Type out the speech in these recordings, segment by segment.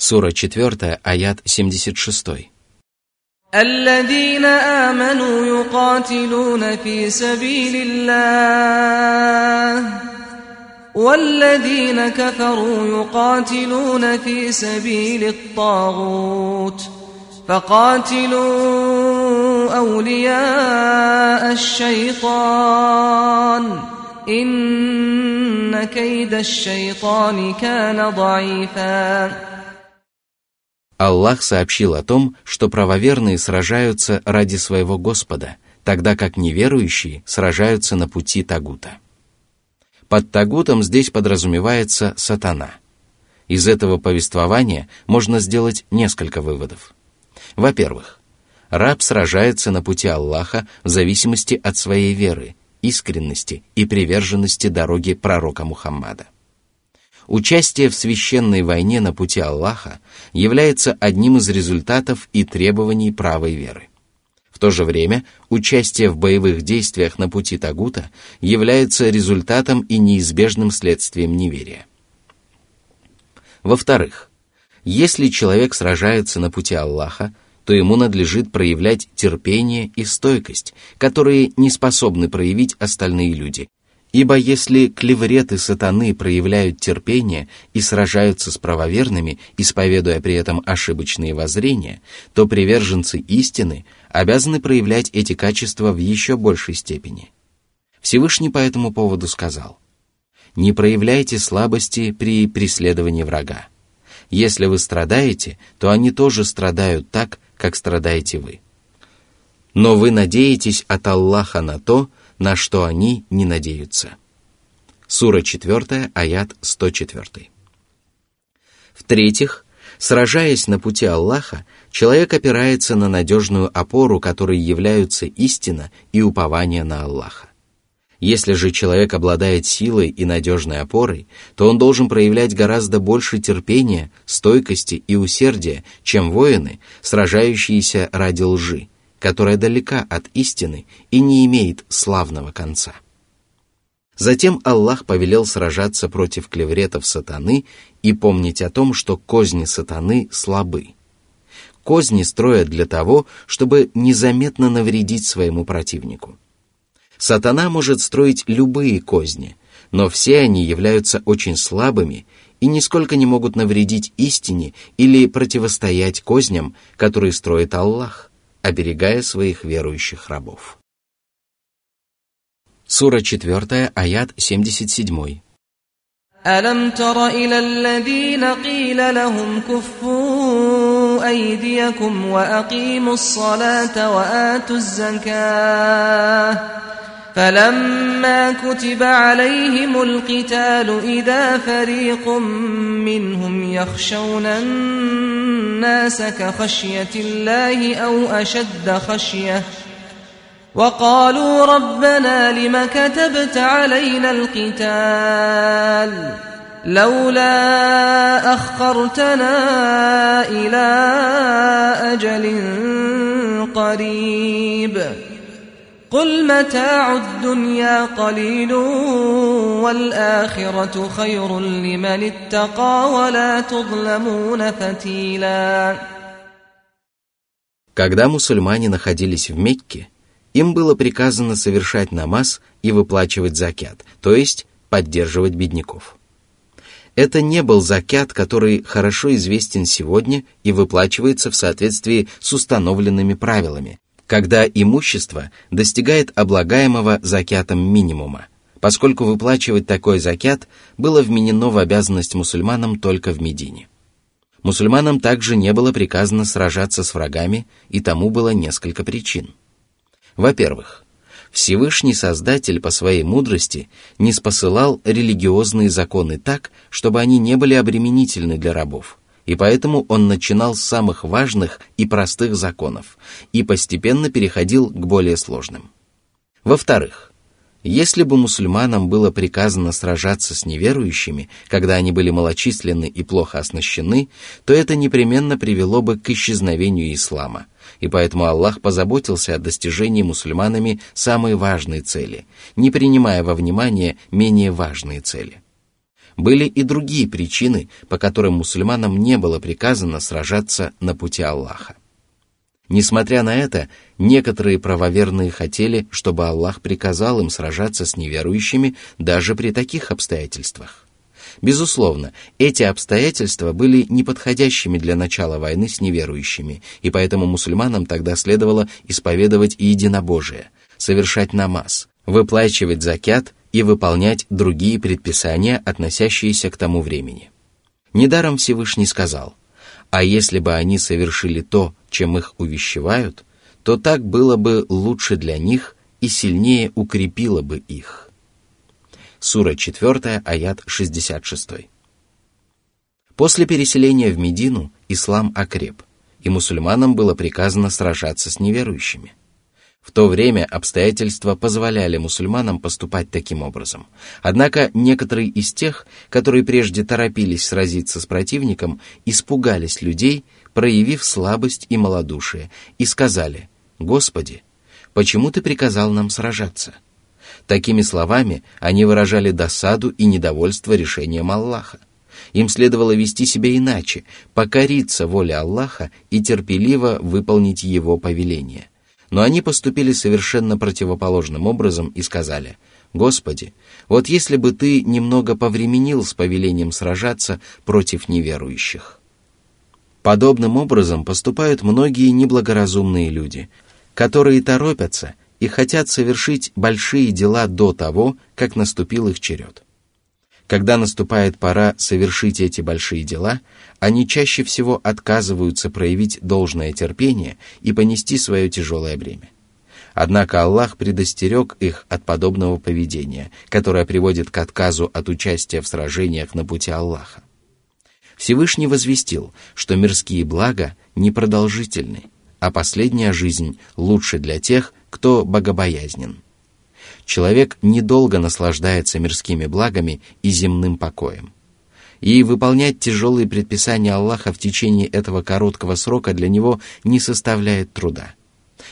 Сура 4, аят 76. الذين آمنوا يقاتلون في سبيل الله والذين كفروا يقاتلون في سبيل الطاغوت فقاتلوا أولياء الشيطان إن كيد الشيطان كان ضعيفاً Аллах сообщил о том, что правоверные сражаются ради своего Господа, тогда как неверующие сражаются на пути Тагута. Под Тагутом здесь подразумевается сатана. Из этого повествования можно сделать несколько выводов. Во-первых, раб сражается на пути Аллаха в зависимости от своей веры, искренности и приверженности дороге пророка Мухаммада. Участие в священной войне на пути Аллаха является одним из результатов и требований правой веры. В то же время участие в боевых действиях на пути Тагута является результатом и неизбежным следствием неверия. Во-вторых, если человек сражается на пути Аллаха, то ему надлежит проявлять терпение и стойкость, которые не способны проявить остальные люди, Ибо если клевреты сатаны проявляют терпение и сражаются с правоверными, исповедуя при этом ошибочные воззрения, то приверженцы истины обязаны проявлять эти качества в еще большей степени. Всевышний по этому поводу сказал, «Не проявляйте слабости при преследовании врага. Если вы страдаете, то они тоже страдают так, как страдаете вы. Но вы надеетесь от Аллаха на то, на что они не надеются. Сура 4, аят 104. В-третьих, сражаясь на пути Аллаха, человек опирается на надежную опору, которой являются истина и упование на Аллаха. Если же человек обладает силой и надежной опорой, то он должен проявлять гораздо больше терпения, стойкости и усердия, чем воины, сражающиеся ради лжи, которая далека от истины и не имеет славного конца. Затем Аллах повелел сражаться против клевретов сатаны и помнить о том, что козни сатаны слабы. Козни строят для того, чтобы незаметно навредить своему противнику. Сатана может строить любые козни, но все они являются очень слабыми и нисколько не могут навредить истине или противостоять козням, которые строит Аллах оберегая своих верующих рабов. Сура 4, аят 77. ألم تر إلى الذين قيل لهم كفوا أيديكم وأقيموا الصلاة وآتوا الزكاة فلما كتب عليهم القتال إذا فريق منهم يخشون الناس كخشية الله أو أشد خشية وقالوا ربنا لم كتبت علينا القتال لولا أخرتنا إلى أجل قريب قل متاع الدنيا قليل والآخرة خير لمن اتقى ولا تظلمون فتيلا Когда мусульмане находились в Мекке, им было приказано совершать намаз и выплачивать закят, то есть поддерживать бедняков. Это не был закят, который хорошо известен сегодня и выплачивается в соответствии с установленными правилами, когда имущество достигает облагаемого закятом минимума, поскольку выплачивать такой закят было вменено в обязанность мусульманам только в Медине. Мусульманам также не было приказано сражаться с врагами, и тому было несколько причин. Во-первых, Всевышний Создатель по своей мудрости не спосылал религиозные законы так, чтобы они не были обременительны для рабов – и поэтому он начинал с самых важных и простых законов и постепенно переходил к более сложным. Во-вторых, если бы мусульманам было приказано сражаться с неверующими, когда они были малочисленны и плохо оснащены, то это непременно привело бы к исчезновению ислама, и поэтому Аллах позаботился о достижении мусульманами самой важной цели, не принимая во внимание менее важные цели – Были и другие причины, по которым мусульманам не было приказано сражаться на пути Аллаха. Несмотря на это, некоторые правоверные хотели, чтобы Аллах приказал им сражаться с неверующими даже при таких обстоятельствах. Безусловно, эти обстоятельства были неподходящими для начала войны с неверующими, и поэтому мусульманам тогда следовало исповедовать единобожие, совершать намаз, выплачивать закят и выполнять другие предписания, относящиеся к тому времени. Недаром Всевышний сказал, «А если бы они совершили то, чем их увещевают, то так было бы лучше для них и сильнее укрепило бы их». Сура 4, аят 66. После переселения в Медину ислам окреп, и мусульманам было приказано сражаться с неверующими. В то время обстоятельства позволяли мусульманам поступать таким образом. Однако некоторые из тех, которые прежде торопились сразиться с противником, испугались людей, проявив слабость и малодушие, и сказали, «Господи, почему Ты приказал нам сражаться?» Такими словами они выражали досаду и недовольство решением Аллаха. Им следовало вести себя иначе, покориться воле Аллаха и терпеливо выполнить его повеление. Но они поступили совершенно противоположным образом и сказали, «Господи, вот если бы Ты немного повременил с повелением сражаться против неверующих». Подобным образом поступают многие неблагоразумные люди, которые торопятся и хотят совершить большие дела до того, как наступил их черед. Когда наступает пора совершить эти большие дела, они чаще всего отказываются проявить должное терпение и понести свое тяжелое бремя. Однако Аллах предостерег их от подобного поведения, которое приводит к отказу от участия в сражениях на пути Аллаха. Всевышний возвестил, что мирские блага непродолжительны, а последняя жизнь лучше для тех, кто богобоязнен. Человек недолго наслаждается мирскими благами и земным покоем. И выполнять тяжелые предписания Аллаха в течение этого короткого срока для него не составляет труда.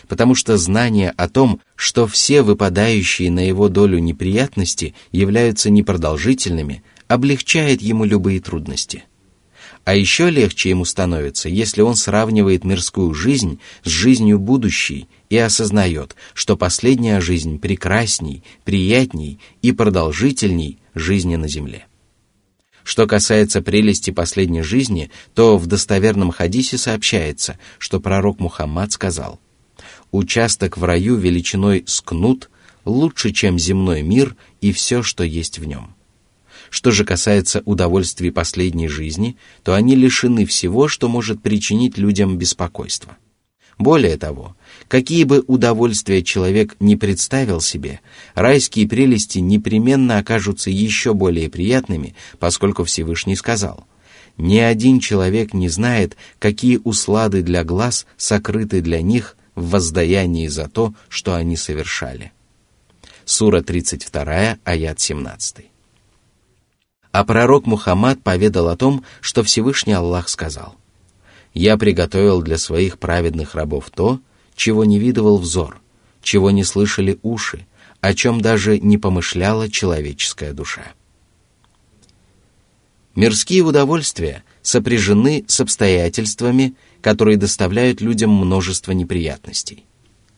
Потому что знание о том, что все выпадающие на его долю неприятности являются непродолжительными, облегчает ему любые трудности. А еще легче ему становится, если он сравнивает мирскую жизнь с жизнью будущей и осознает, что последняя жизнь прекрасней, приятней и продолжительней жизни на земле. Что касается прелести последней жизни, то в достоверном хадисе сообщается, что пророк Мухаммад сказал, «Участок в раю величиной с кнут лучше, чем земной мир и все, что есть в нем». Что же касается удовольствий последней жизни, то они лишены всего, что может причинить людям беспокойство. Более того, какие бы удовольствия человек не представил себе, райские прелести непременно окажутся еще более приятными, поскольку Всевышний сказал, «Ни один человек не знает, какие услады для глаз сокрыты для них в воздаянии за то, что они совершали». Сура 32, аят 17. А пророк Мухаммад поведал о том, что Всевышний Аллах сказал. «Я приготовил для своих праведных рабов то, чего не видывал взор, чего не слышали уши, о чем даже не помышляла человеческая душа». Мирские удовольствия сопряжены с обстоятельствами, которые доставляют людям множество неприятностей.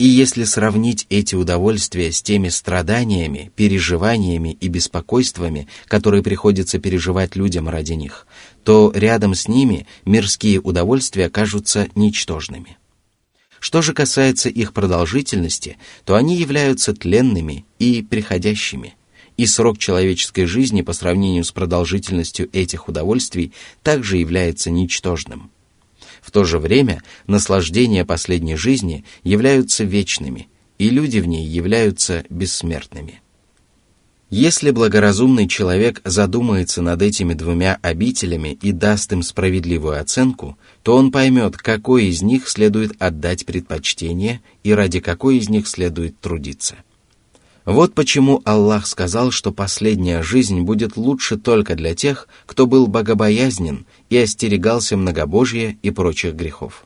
И если сравнить эти удовольствия с теми страданиями, переживаниями и беспокойствами, которые приходится переживать людям ради них, то рядом с ними мирские удовольствия кажутся ничтожными. Что же касается их продолжительности, то они являются тленными и приходящими, и срок человеческой жизни по сравнению с продолжительностью этих удовольствий также является ничтожным – в то же время наслаждения последней жизни являются вечными, и люди в ней являются бессмертными. Если благоразумный человек задумается над этими двумя обителями и даст им справедливую оценку, то он поймет, какой из них следует отдать предпочтение и ради какой из них следует трудиться – вот почему Аллах сказал, что последняя жизнь будет лучше только для тех, кто был богобоязнен и остерегался многобожия и прочих грехов.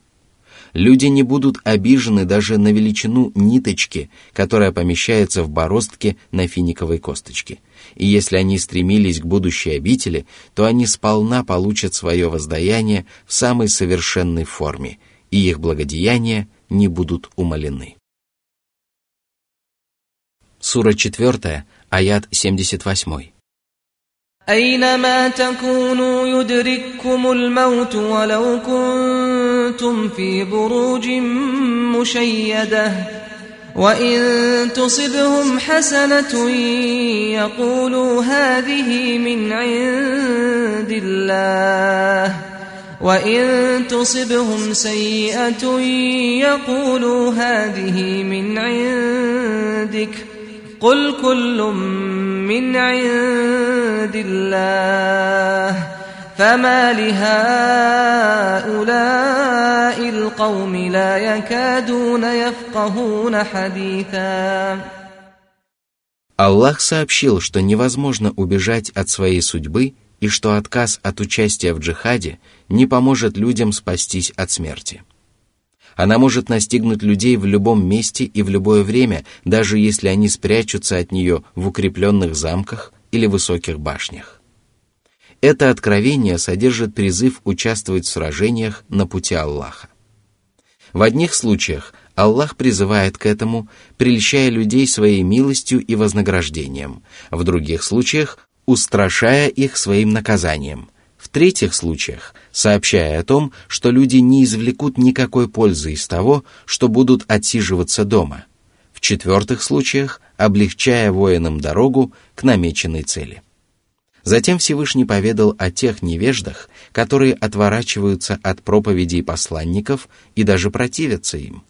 Люди не будут обижены даже на величину ниточки, которая помещается в бороздке на финиковой косточке. И если они стремились к будущей обители, то они сполна получат свое воздаяние в самой совершенной форме, и их благодеяния не будут умалены. Сура 4, аят 78. أينما تكونوا يدرككم الموت ولو كنتم في بروج مشيدة وإن تصبهم حسنة يقولوا هذه من عند الله وإن تصبهم سيئة يقولوا هذه من عندك قل كل من عند الله فما لهؤلاء القوم لا يكادون يفقهون حديثا Аллах сообщил, что невозможно убежать от своей судьбы и что отказ от участия в джихаде не поможет людям спастись от смерти. Она может настигнуть людей в любом месте и в любое время, даже если они спрячутся от нее в укрепленных замках или высоких башнях. Это откровение содержит призыв участвовать в сражениях на пути Аллаха. В одних случаях Аллах призывает к этому, прельщая людей своей милостью и вознаграждением, в других случаях устрашая их своим наказанием – в-третьих случаях, сообщая о том, что люди не извлекут никакой пользы из того, что будут отсиживаться дома. В-четвертых случаях, облегчая воинам дорогу к намеченной цели. Затем Всевышний поведал о тех невеждах, которые отворачиваются от проповедей посланников и даже противятся им.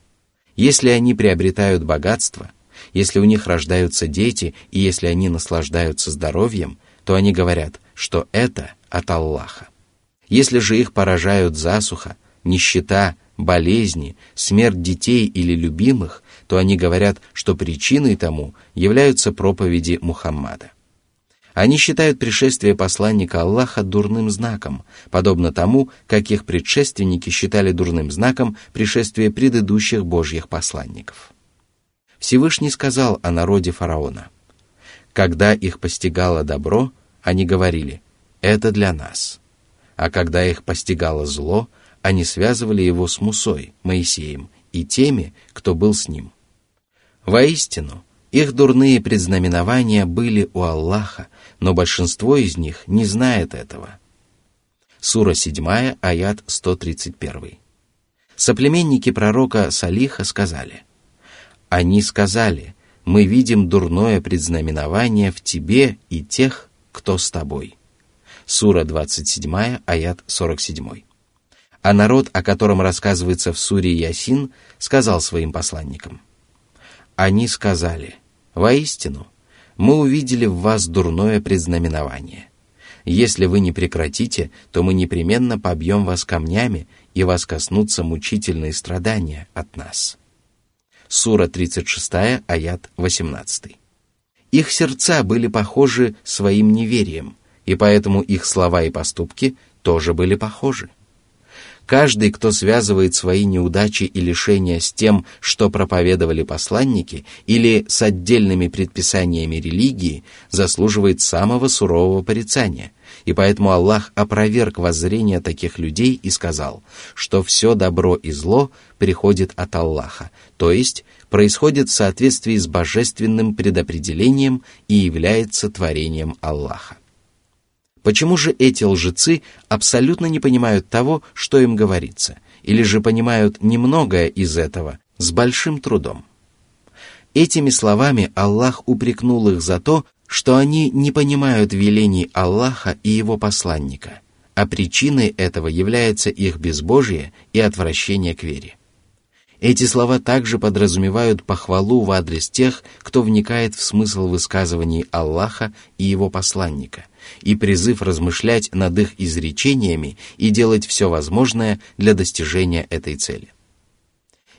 Если они приобретают богатство, если у них рождаются дети и если они наслаждаются здоровьем, то они говорят, что это от Аллаха. Если же их поражают засуха, нищета, болезни, смерть детей или любимых, то они говорят, что причиной тому являются проповеди Мухаммада. Они считают пришествие посланника Аллаха дурным знаком, подобно тому, как их предшественники считали дурным знаком пришествие предыдущих божьих посланников. Всевышний сказал о народе фараона. Когда их постигало добро, они говорили, это для нас. А когда их постигало зло, они связывали его с Мусой, Моисеем, и теми, кто был с ним. Воистину, их дурные предзнаменования были у Аллаха, но большинство из них не знает этого. Сура 7, аят 131. Соплеменники пророка Салиха сказали, «Они сказали, мы видим дурное предзнаменование в тебе и тех, кто с тобой». Сура 27, аят 47. А народ, о котором рассказывается в суре Ясин, сказал своим посланникам. Они сказали, «Воистину, мы увидели в вас дурное предзнаменование. Если вы не прекратите, то мы непременно побьем вас камнями, и вас коснутся мучительные страдания от нас». Сура 36, аят 18. Их сердца были похожи своим неверием – и поэтому их слова и поступки тоже были похожи. Каждый, кто связывает свои неудачи и лишения с тем, что проповедовали посланники, или с отдельными предписаниями религии, заслуживает самого сурового порицания. И поэтому Аллах опроверг воззрение таких людей и сказал, что все добро и зло приходит от Аллаха, то есть происходит в соответствии с божественным предопределением и является творением Аллаха. Почему же эти лжецы абсолютно не понимают того, что им говорится, или же понимают немногое из этого с большим трудом? Этими словами Аллах упрекнул их за то, что они не понимают велений Аллаха и его посланника, а причиной этого является их безбожие и отвращение к вере. Эти слова также подразумевают похвалу в адрес тех, кто вникает в смысл высказываний Аллаха и его посланника – и призыв размышлять над их изречениями и делать все возможное для достижения этой цели.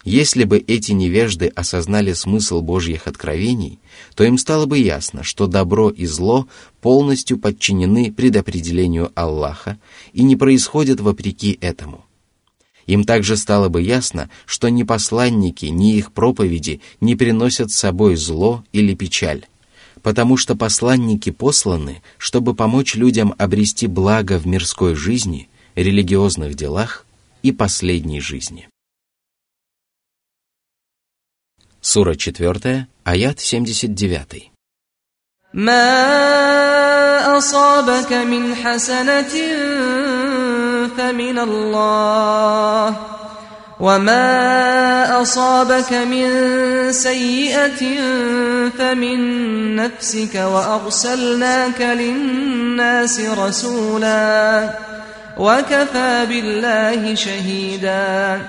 Если бы эти невежды осознали смысл Божьих откровений, то им стало бы ясно, что добро и зло полностью подчинены предопределению Аллаха и не происходят вопреки этому. Им также стало бы ясно, что ни посланники, ни их проповеди не приносят с собой зло или печаль, потому что посланники посланы, чтобы помочь людям обрести благо в мирской жизни, религиозных делах и последней жизни. Сура 4, аят 79. ما أصابك من حسنة فمن الله وما أصابك من سيئة فمن نفسك وأرسلناك للناس رسولا وكفى بالله شهيدا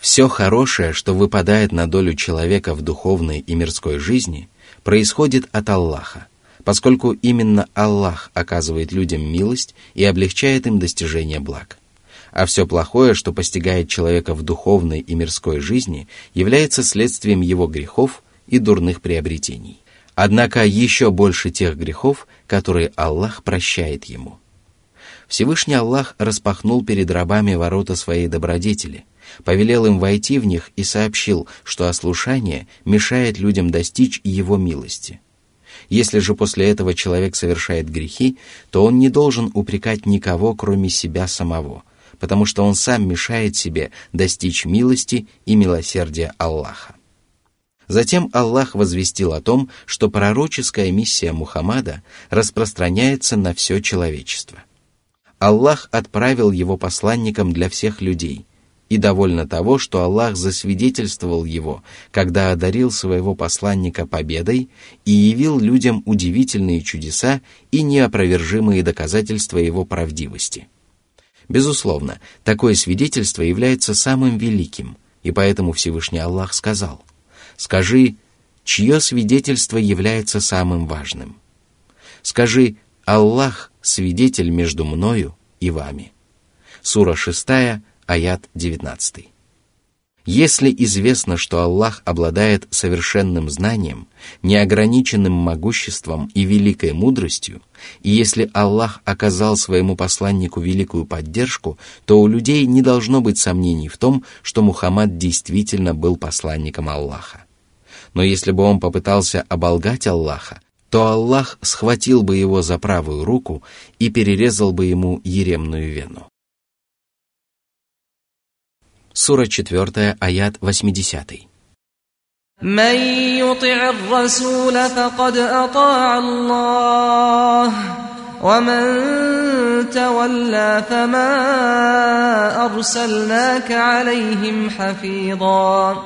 Все хорошее, что выпадает на долю человека в духовной и мирской жизни, происходит от Аллаха, поскольку именно Аллах оказывает людям милость и облегчает им достижение благ. А все плохое, что постигает человека в духовной и мирской жизни, является следствием его грехов и дурных приобретений. Однако еще больше тех грехов, которые Аллах прощает ему. Всевышний Аллах распахнул перед рабами ворота своей добродетели – повелел им войти в них и сообщил, что ослушание мешает людям достичь его милости. Если же после этого человек совершает грехи, то он не должен упрекать никого, кроме себя самого, потому что он сам мешает себе достичь милости и милосердия Аллаха. Затем Аллах возвестил о том, что пророческая миссия Мухаммада распространяется на все человечество. Аллах отправил его посланником для всех людей – и довольно того, что Аллах засвидетельствовал его, когда одарил своего посланника победой и явил людям удивительные чудеса и неопровержимые доказательства его правдивости. Безусловно, такое свидетельство является самым великим, и поэтому Всевышний Аллах сказал, «Скажи, чье свидетельство является самым важным? Скажи, Аллах – свидетель между мною и вами». Сура 6, аят 19. Если известно, что Аллах обладает совершенным знанием, неограниченным могуществом и великой мудростью, и если Аллах оказал своему посланнику великую поддержку, то у людей не должно быть сомнений в том, что Мухаммад действительно был посланником Аллаха. Но если бы он попытался оболгать Аллаха, то Аллах схватил бы его за правую руку и перерезал бы ему еремную вену Сура 4, аят 80. من يطع الرسول فقد أطاع الله ومن تولى فما أرسلناك عليهم حفيظا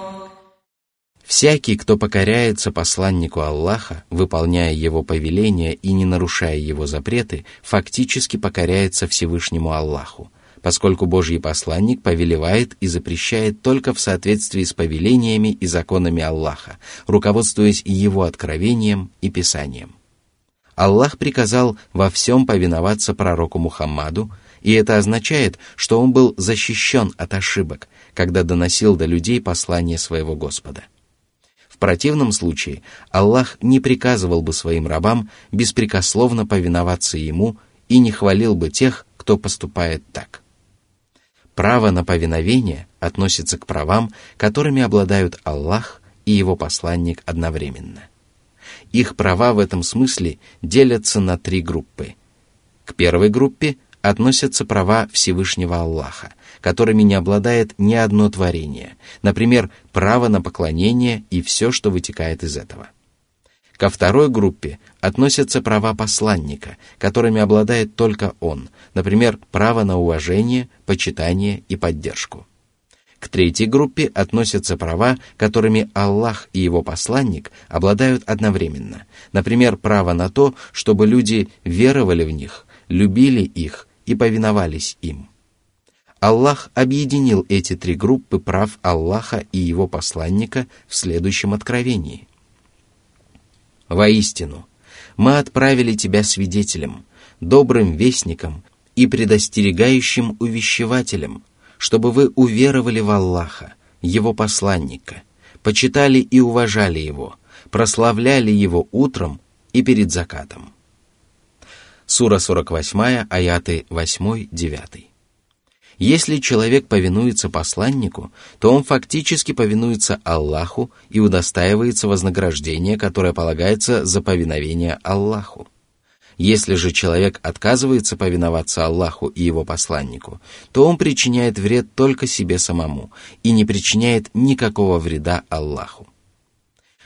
Всякий, кто покоряется посланнику Аллаха, выполняя его повеления и не нарушая его запреты, фактически покоряется Всевышнему Аллаху – поскольку Божий посланник повелевает и запрещает только в соответствии с повелениями и законами Аллаха, руководствуясь его откровением и писанием. Аллах приказал во всем повиноваться пророку Мухаммаду, и это означает, что он был защищен от ошибок, когда доносил до людей послание своего Господа. В противном случае Аллах не приказывал бы своим рабам беспрекословно повиноваться ему и не хвалил бы тех, кто поступает так. Право на повиновение относится к правам, которыми обладают Аллах и его посланник одновременно. Их права в этом смысле делятся на три группы. К первой группе относятся права Всевышнего Аллаха, которыми не обладает ни одно творение, например, право на поклонение и все, что вытекает из этого – Ко второй группе относятся права посланника, которыми обладает только он, например, право на уважение, почитание и поддержку. К третьей группе относятся права, которыми Аллах и его посланник обладают одновременно, например, право на то, чтобы люди веровали в них, любили их и повиновались им. Аллах объединил эти три группы прав Аллаха и его посланника в следующем откровении. Воистину, мы отправили тебя свидетелем, добрым вестником и предостерегающим увещевателем, чтобы вы уверовали в Аллаха, Его посланника, почитали и уважали Его, прославляли Его утром и перед закатом. Сура 48, аяты 8-9. Если человек повинуется посланнику, то он фактически повинуется Аллаху и удостаивается вознаграждения, которое полагается за повиновение Аллаху. Если же человек отказывается повиноваться Аллаху и его посланнику, то он причиняет вред только себе самому и не причиняет никакого вреда Аллаху.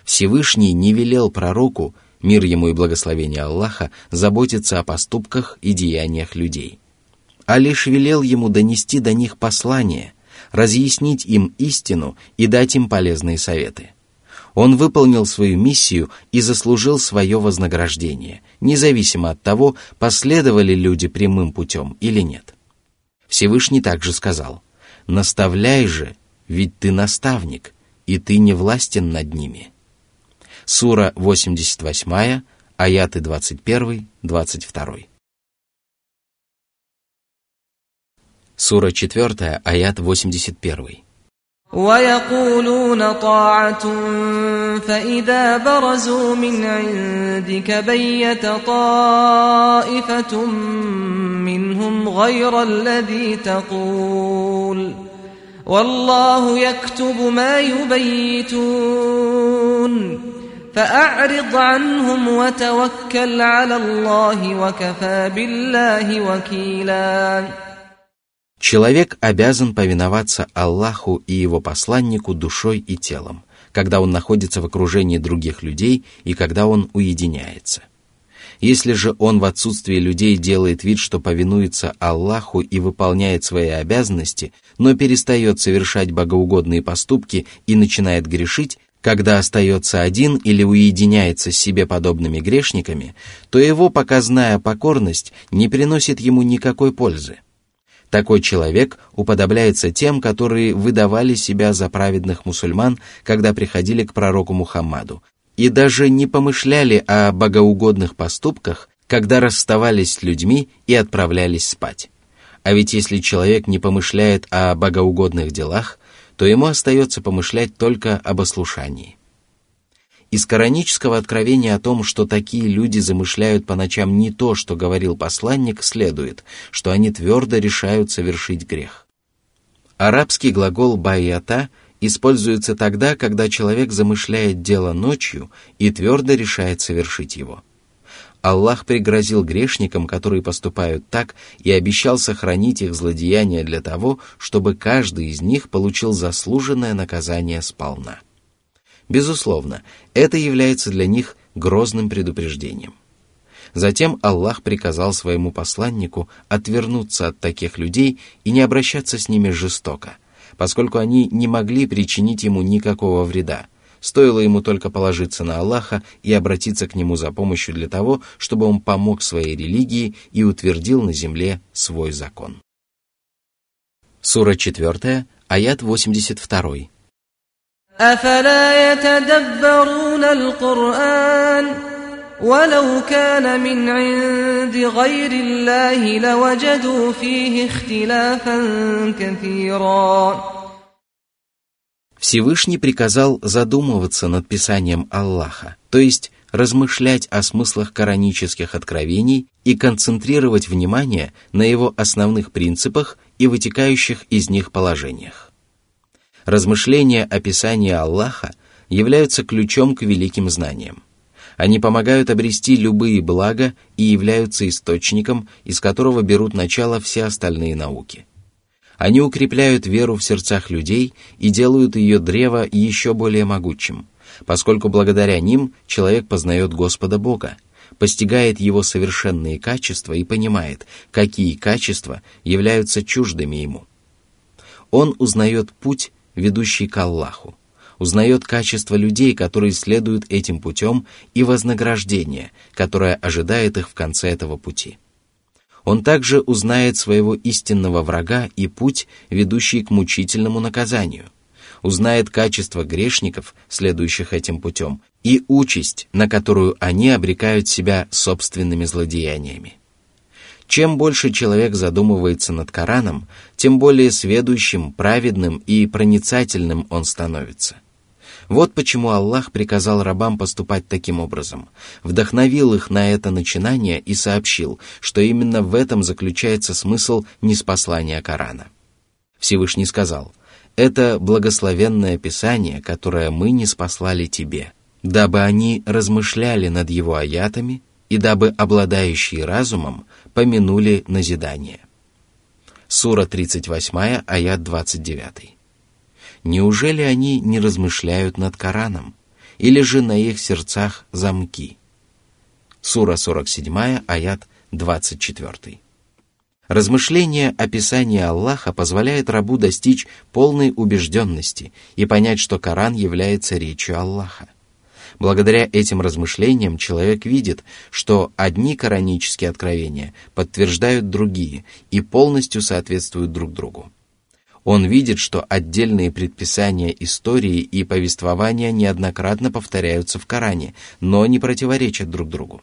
Всевышний не велел пророку, мир ему и благословение Аллаха, заботиться о поступках и деяниях людей, а лишь велел ему донести до них послание, разъяснить им истину и дать им полезные советы – он выполнил свою миссию и заслужил свое вознаграждение, независимо от того, последовали люди прямым путем или нет. Всевышний также сказал, «Наставляй же, ведь ты наставник, и ты не властен над ними». Сура 88, аяты 21-22. Сура 4, аят 81. ويقولون طاعة فإذا برزوا من عندك بيت طائفة منهم غير الذي تقول والله يكتب ما يبيتون فأعرض عنهم وتوكل على الله وكفى بالله وكيلاً Человек обязан повиноваться Аллаху и его посланнику душой и телом, когда он находится в окружении других людей и когда он уединяется. Если же он в отсутствии людей делает вид, что повинуется Аллаху и выполняет свои обязанности, но перестает совершать богоугодные поступки и начинает грешить, когда остается один или уединяется с себе подобными грешниками, то его показная покорность не приносит ему никакой пользы. Такой человек уподобляется тем, которые выдавали себя за праведных мусульман, когда приходили к пророку Мухаммаду, и даже не помышляли о богоугодных поступках, когда расставались с людьми и отправлялись спать. А ведь если человек не помышляет о богоугодных делах, то ему остается помышлять только об ослушании. Из коранического откровения о том, что такие люди замышляют по ночам не то, что говорил посланник, следует, что они твердо решают совершить грех. Арабский глагол «байята» используется тогда, когда человек замышляет дело ночью и твердо решает совершить его. Аллах пригрозил грешникам, которые поступают так, и обещал сохранить их злодеяния для того, чтобы каждый из них получил заслуженное наказание сполна. Безусловно, это является для них грозным предупреждением. Затем Аллах приказал своему посланнику отвернуться от таких людей и не обращаться с ними жестоко, поскольку они не могли причинить ему никакого вреда. Стоило ему только положиться на Аллаха и обратиться к нему за помощью для того, чтобы он помог своей религии и утвердил на земле свой закон. Сура 4, аят 82. أفلا يتدبرون القرآن ولو كان من عند غير الله لوجدوا فيه اختلافا كثيرا Всевышний приказал задумываться над писанием Аллаха, то есть размышлять о смыслах коранических откровений и концентрировать внимание на его основных принципах и вытекающих из них положениях. Размышления о писании Аллаха являются ключом к великим знаниям. Они помогают обрести любые блага и являются источником, из которого берут начало все остальные науки. Они укрепляют веру в сердцах людей и делают ее древо еще более могучим, поскольку благодаря ним человек познает Господа Бога, постигает его совершенные качества и понимает, какие качества являются чуждыми ему. Он узнает путь, ведущий к Аллаху, узнает качество людей, которые следуют этим путем, и вознаграждение, которое ожидает их в конце этого пути. Он также узнает своего истинного врага и путь, ведущий к мучительному наказанию, узнает качество грешников, следующих этим путем, и участь, на которую они обрекают себя собственными злодеяниями. Чем больше человек задумывается над Кораном, тем более сведущим, праведным и проницательным он становится. Вот почему Аллах приказал рабам поступать таким образом, вдохновил их на это начинание и сообщил, что именно в этом заключается смысл неспослания Корана. Всевышний сказал, «Это благословенное Писание, которое мы не спаслали тебе, дабы они размышляли над его аятами и дабы обладающие разумом помянули назидание». Сура 38, аят 29. Неужели они не размышляют над Кораном? Или же на их сердцах замки? Сура 47, аят 24. Размышление о Писании Аллаха позволяет рабу достичь полной убежденности и понять, что Коран является речью Аллаха. Благодаря этим размышлениям человек видит, что одни коранические откровения подтверждают другие и полностью соответствуют друг другу. Он видит, что отдельные предписания истории и повествования неоднократно повторяются в Коране, но не противоречат друг другу.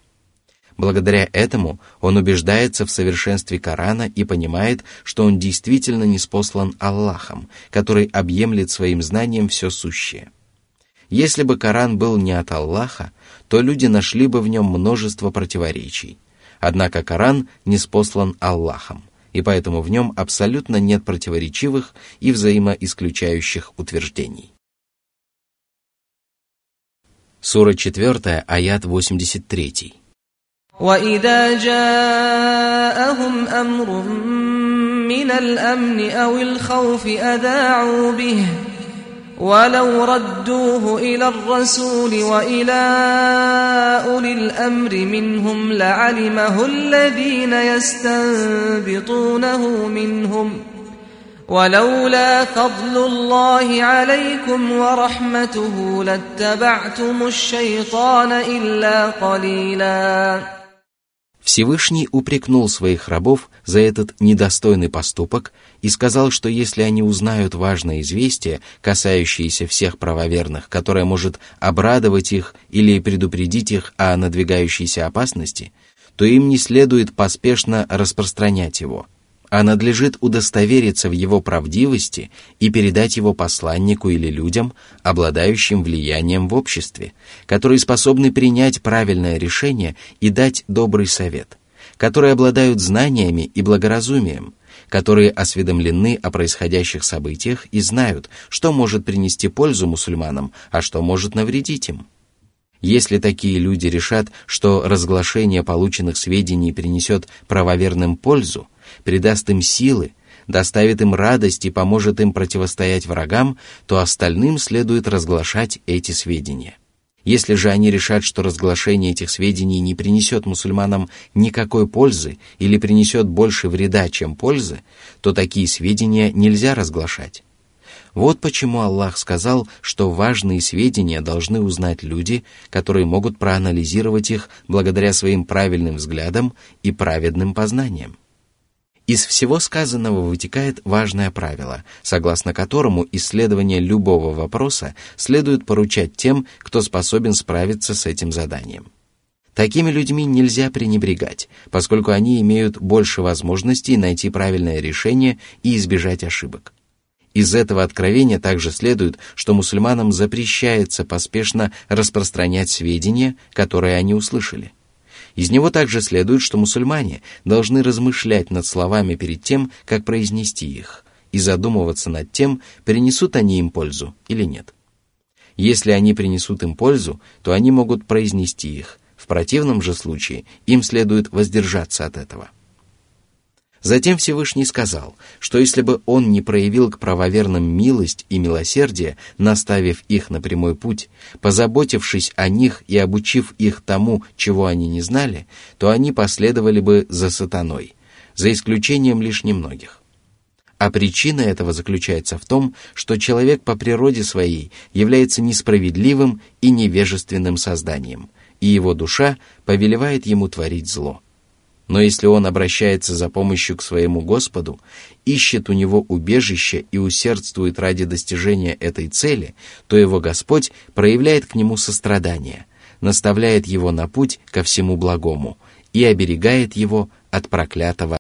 Благодаря этому он убеждается в совершенстве Корана и понимает, что он действительно не спослан Аллахом, который объемлет своим знанием все сущее. Если бы Коран был не от Аллаха, то люди нашли бы в нем множество противоречий. Однако Коран не спослан Аллахом, и поэтому в нем абсолютно нет противоречивых и взаимоисключающих утверждений. Сура 4, аят 83. وإذا جاءهم أمر من الأمن أو الخوف أذاعوا به ولو ردوه إلى الرسول وإلى أولي الأمر منهم لعلمه الذين يستنبطونه منهم. ولولا فضل الله عليكم ورحمته لاتبعتم الشيطان إلا قليلاً. Всевышний упрекнул своих рабов за этот недостойный поступок и сказал, что если они узнают важное известие, касающееся всех правоверных, которое может обрадовать их или предупредить их о надвигающейся опасности, то им не следует поспешно распространять его – а надлежит удостовериться в его правдивости и передать его посланнику или людям, обладающим влиянием в обществе, которые способны принять правильное решение и дать добрый совет, которые обладают знаниями и благоразумием, которые осведомлены о происходящих событиях и знают, что может принести пользу мусульманам, а что может навредить им. Если такие люди решат, что разглашение полученных сведений принесет правоверным пользу, придаст им силы, доставит им радость и поможет им противостоять врагам, то остальным следует разглашать эти сведения. Если же они решат, что разглашение этих сведений не принесет мусульманам никакой пользы или принесет больше вреда, чем пользы, то такие сведения нельзя разглашать. Вот почему Аллах сказал, что важные сведения должны узнать люди, которые могут проанализировать их благодаря своим правильным взглядам и праведным познаниям. Из всего сказанного вытекает важное правило, согласно которому исследование любого вопроса следует поручать тем, кто способен справиться с этим заданием. Такими людьми нельзя пренебрегать, поскольку они имеют больше возможностей найти правильное решение и избежать ошибок. Из этого откровения также следует, что мусульманам запрещается поспешно распространять сведения, которые они услышали – из него также следует, что мусульмане должны размышлять над словами перед тем, как произнести их, и задумываться над тем, принесут они им пользу или нет. Если они принесут им пользу, то они могут произнести их, в противном же случае им следует воздержаться от этого. Затем Всевышний сказал, что если бы он не проявил к правоверным милость и милосердие, наставив их на прямой путь, позаботившись о них и обучив их тому, чего они не знали, то они последовали бы за сатаной, за исключением лишь немногих. А причина этого заключается в том, что человек по природе своей является несправедливым и невежественным созданием, и его душа повелевает ему творить зло – но если он обращается за помощью к своему Господу, ищет у него убежище и усердствует ради достижения этой цели, то его Господь проявляет к нему сострадание, наставляет его на путь ко всему благому и оберегает его от проклятого